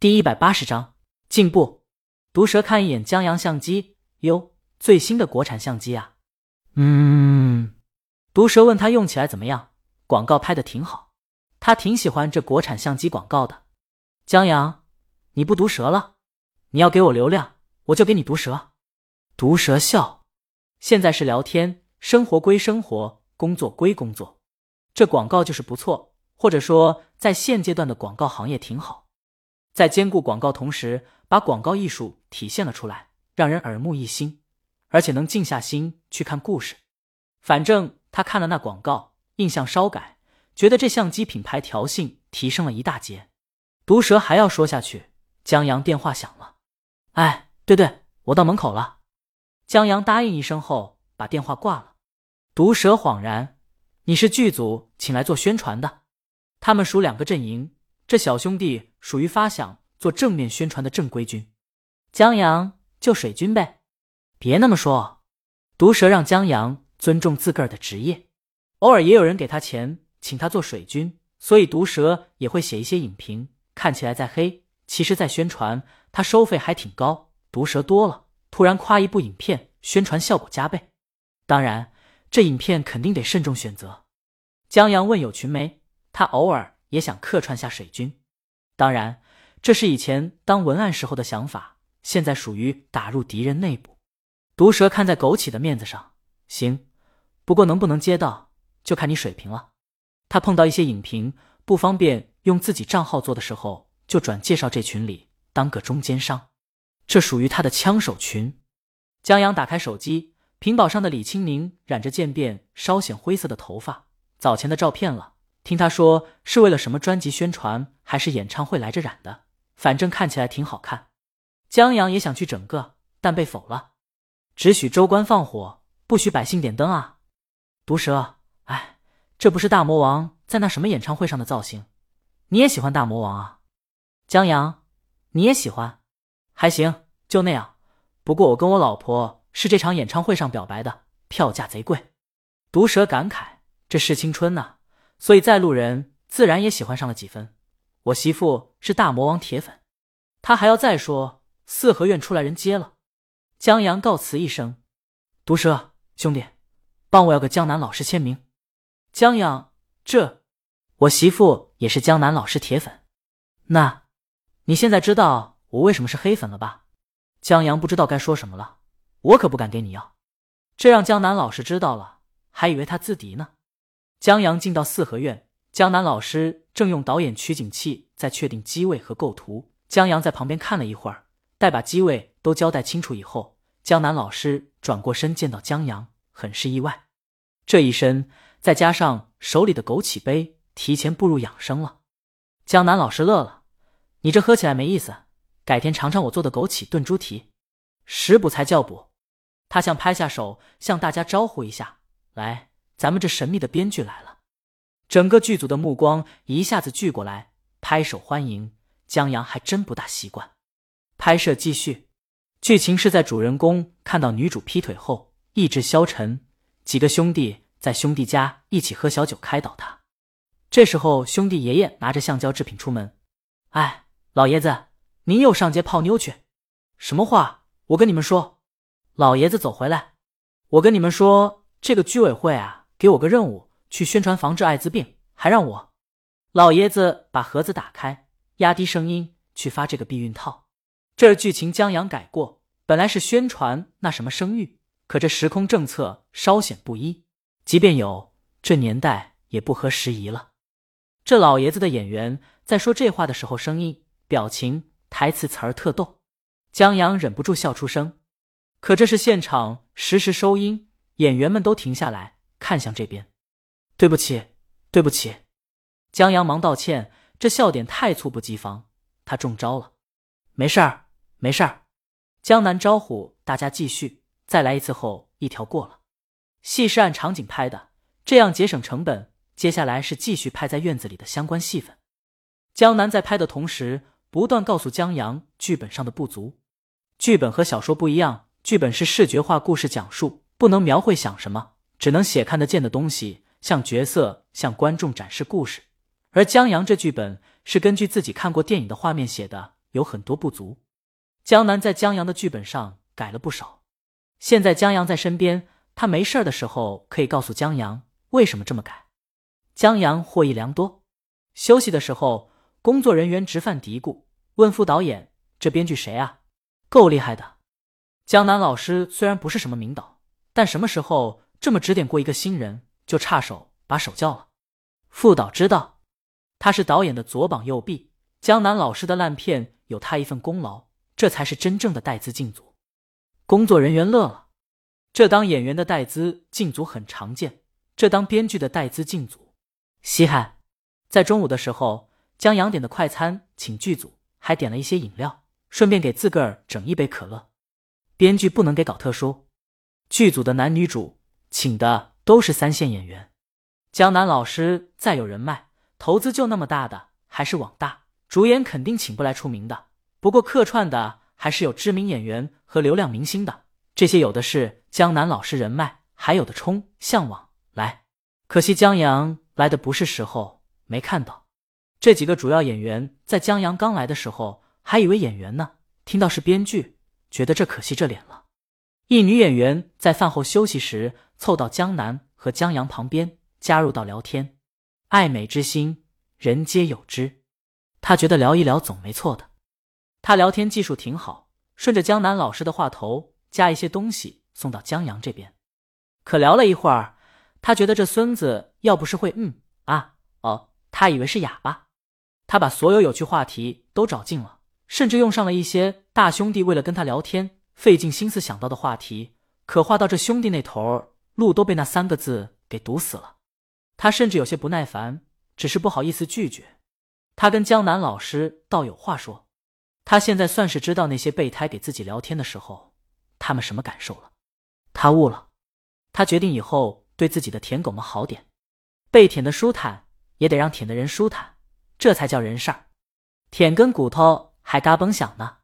第一百八十章进步。毒蛇看一眼江阳相机，哟，最新的国产相机啊。嗯。毒蛇问他用起来怎么样？广告拍的挺好，他挺喜欢这国产相机广告的。江阳，你不毒蛇了？你要给我流量，我就给你毒蛇。毒蛇笑。现在是聊天，生活归生活，工作归工作。这广告就是不错，或者说在现阶段的广告行业挺好，在兼顾广告同时，把广告艺术体现了出来，让人耳目一新，而且能静下心去看故事。反正他看了那广告，印象稍改，觉得这相机品牌调性提升了一大截。毒蛇还要说下去，江阳电话响了。哎，对对，我到门口了。江阳答应一声后，把电话挂了。毒蛇恍然：“你是剧组请来做宣传的？他们属两个阵营，这小兄弟属于发想做正面宣传的正规军，江阳就水军呗。别那么说。”毒蛇让江阳尊重自个儿的职业，偶尔也有人给他钱，请他做水军，所以毒蛇也会写一些影评，看起来在黑，其实在宣传。他收费还挺高。毒蛇多了。突然夸一部影片，宣传效果加倍。当然，这影片肯定得慎重选择。江阳问有群没？他偶尔也想客串下水军。当然，这是以前当文案时候的想法，现在属于打入敌人内部。毒蛇看在枸杞的面子上，行。不过能不能接到，就看你水平了。他碰到一些影评不方便用自己账号做的时候，就转介绍这群里当个中间商。这属于他的枪手群。江阳打开手机，屏保上的李青宁染着渐变稍显灰色的头发，早前的照片了。听他说是为了什么专辑宣传还是演唱会来着染的，反正看起来挺好看。江阳也想去整个，但被否了，只许州官放火，不许百姓点灯啊！毒蛇，哎，这不是大魔王在那什么演唱会上的造型？你也喜欢大魔王啊？江阳，你也喜欢？还行，就那样。不过我跟我老婆是这场演唱会上表白的，票价贼贵。毒蛇感慨：“这是青春呐，所以在路人自然也喜欢上了几分。”我媳妇是大魔王铁粉，他还要再说四合院出来人接了。江阳告辞一声：“毒蛇兄弟，帮我要个江南老师签名。”江阳，这我媳妇也是江南老师铁粉。那你现在知道？我为什么是黑粉了吧？江阳不知道该说什么了。我可不敢给你要，这让江南老师知道了，还以为他自敌呢。江阳进到四合院，江南老师正用导演取景器在确定机位和构图。江阳在旁边看了一会儿，待把机位都交代清楚以后，江南老师转过身见到江阳，很是意外。这一身再加上手里的枸杞杯，提前步入养生了。江南老师乐了：“你这喝起来没意思。”改天尝尝我做的枸杞炖猪蹄，食补才叫补。他想拍下手，向大家招呼一下：“来，咱们这神秘的编剧来了。”整个剧组的目光一下子聚过来，拍手欢迎。江阳还真不大习惯。拍摄继续，剧情是在主人公看到女主劈腿后意志消沉，几个兄弟在兄弟家一起喝小酒开导他。这时候兄弟爷爷拿着橡胶制品出门：“哎，老爷子。”您又上街泡妞去？什么话？我跟你们说，老爷子走回来。我跟你们说，这个居委会啊，给我个任务，去宣传防治艾滋病，还让我。老爷子把盒子打开，压低声音去发这个避孕套。这剧情江阳改过，本来是宣传那什么生育，可这时空政策稍显不一，即便有，这年代也不合时宜了。这老爷子的演员在说这话的时候，声音、表情。台词词儿特逗，江阳忍不住笑出声。可这是现场实时收音，演员们都停下来看向这边。对不起，对不起，江阳忙道歉。这笑点太猝不及防，他中招了。没事儿，没事儿。江南招呼大家继续，再来一次后一条过了。戏是按场景拍的，这样节省成本。接下来是继续拍在院子里的相关戏份。江南在拍的同时。不断告诉江阳剧本上的不足。剧本和小说不一样，剧本是视觉化故事讲述，不能描绘想什么，只能写看得见的东西，向角色、向观众展示故事。而江阳这剧本是根据自己看过电影的画面写的，有很多不足。江南在江阳的剧本上改了不少。现在江阳在身边，他没事的时候可以告诉江阳为什么这么改。江阳获益良多。休息的时候，工作人员直犯嘀咕，问副导演：“这编剧谁啊？够厉害的。”江南老师虽然不是什么名导，但什么时候这么指点过一个新人，就差手把手叫了。副导知道，他是导演的左膀右臂，江南老师的烂片有他一份功劳，这才是真正的带资进组。工作人员乐了，这当演员的带资进组很常见，这当编剧的带资进组稀罕。在中午的时候，江阳点的快餐，请剧组还点了一些饮料，顺便给自个儿整一杯可乐。编剧不能给搞特殊，剧组的男女主请的都是三线演员。江南老师再有人脉，投资就那么大的，还是网大，主演肯定请不来出名的。不过客串的还是有知名演员和流量明星的，这些有的是江南老师人脉，还有的冲向往来。可惜江阳来的不是时候。没看到，这几个主要演员在江阳刚来的时候还以为演员呢，听到是编剧，觉得这可惜这脸了。一女演员在饭后休息时凑到江南和江阳旁边，加入到聊天。爱美之心，人皆有之。他觉得聊一聊总没错的。他聊天技术挺好，顺着江南老师的话头加一些东西送到江阳这边。可聊了一会儿，他觉得这孙子要不是会嗯啊哦。他以为是哑巴，他把所有有趣话题都找尽了，甚至用上了一些大兄弟为了跟他聊天费尽心思想到的话题。可话到这兄弟那头，路都被那三个字给堵死了。他甚至有些不耐烦，只是不好意思拒绝。他跟江南老师倒有话说，他现在算是知道那些备胎给自己聊天的时候，他们什么感受了。他悟了，他决定以后对自己的舔狗们好点，被舔的舒坦。也得让舔的人舒坦，这才叫人事儿。舔根骨头还嘎嘣响呢，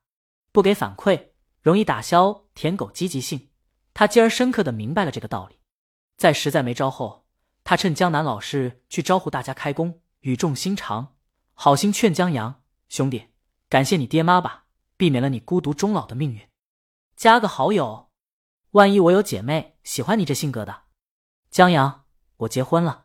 不给反馈容易打消舔狗积极性。他今儿深刻的明白了这个道理。在实在没招后，他趁江南老师去招呼大家开工，语重心长，好心劝江阳兄弟，感谢你爹妈吧，避免了你孤独终老的命运。加个好友，万一我有姐妹喜欢你这性格的。江阳，我结婚了。